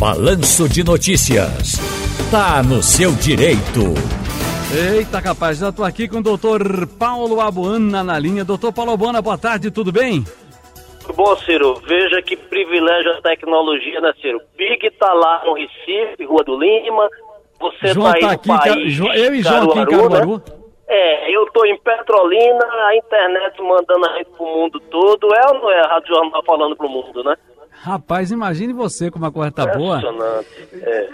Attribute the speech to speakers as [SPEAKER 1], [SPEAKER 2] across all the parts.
[SPEAKER 1] Balanço de Notícias. Tá no seu direito.
[SPEAKER 2] Eita, capaz, já tô aqui com o doutor Paulo Abuana na linha. Doutor Paulo Abuana, boa tarde, tudo bem?
[SPEAKER 3] Tudo bom, Ciro. Veja que privilégio a tecnologia, né, Ciro? Big tá lá no Recife, Rua do Lima. Você
[SPEAKER 2] João
[SPEAKER 3] tá aí
[SPEAKER 2] tá aqui,
[SPEAKER 3] país,
[SPEAKER 2] Ca- eu e João aqui em
[SPEAKER 3] Caruaru,
[SPEAKER 2] Caruaru.
[SPEAKER 3] Né? É, eu tô em Petrolina, a internet mandando a gente pro mundo todo. É ou não é a Rádio Jornal falando pro mundo, né?
[SPEAKER 2] Rapaz, imagine você como a coisa tá boa.
[SPEAKER 3] Impressionante. É.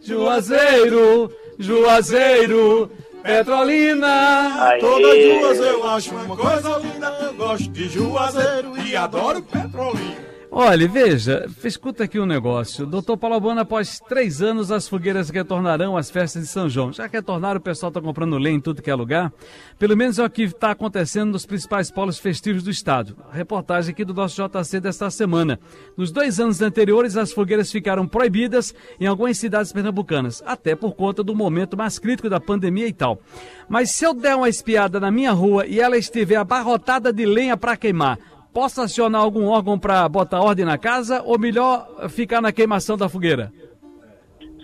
[SPEAKER 2] Juazeiro, Juazeiro, Petrolina.
[SPEAKER 3] Aí.
[SPEAKER 4] Todas duas eu acho uma coisa linda. Eu gosto de Juazeiro e adoro Petrolina.
[SPEAKER 2] Olha, veja, escuta aqui um negócio. Doutor Paulo Abuana, após três anos, as fogueiras retornarão às festas de São João. Já retornaram, o pessoal está comprando lenha em tudo que é lugar. Pelo menos é o que está acontecendo nos principais polos festivos do estado. A reportagem aqui do nosso JC desta semana. Nos dois anos anteriores, as fogueiras ficaram proibidas em algumas cidades pernambucanas, até por conta do momento mais crítico da pandemia e tal. Mas se eu der uma espiada na minha rua e ela estiver abarrotada de lenha para queimar, Posso acionar algum órgão para botar ordem na casa ou melhor ficar na queimação da fogueira?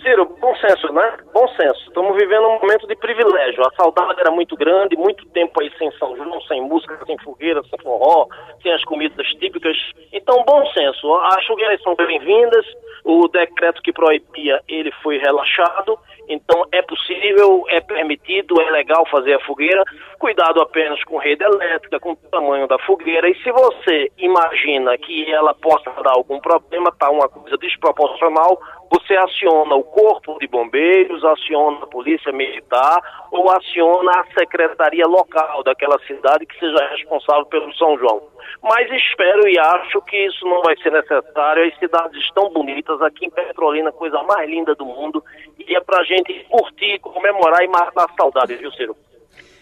[SPEAKER 3] Ciro, bom senso, né? Bom senso. Estamos vivendo um momento de privilégio. A saudade era muito grande, muito tempo aí sem São João, sem música, sem fogueira, sem forró, sem as comidas típicas. Então, bom senso. As fogueiras são bem-vindas. O decreto que proibia, ele foi relaxado. Então, é possível, é permitido, é legal fazer a fogueira. Cuidado apenas com rede elétrica, com o tamanho da fogueira. E se você imagina que ela possa dar algum problema, tá uma coisa desproporcional, você aciona o corpo de bombeiros, aciona a polícia militar ou aciona a secretaria local daquela cidade que seja responsável pelo São João. Mas espero e acho que isso não vai ser necessário. As cidades estão bonitas, aqui em Petrolina, coisa mais linda do mundo, e é pra gente curtir, comemorar e matar a saudade, viu, Ciro?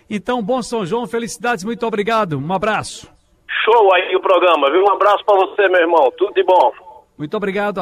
[SPEAKER 2] Então, bom São João, felicidades, muito obrigado. Um abraço.
[SPEAKER 3] Show aí o programa, viu? Um abraço pra você, meu irmão. Tudo de bom.
[SPEAKER 2] Muito obrigado.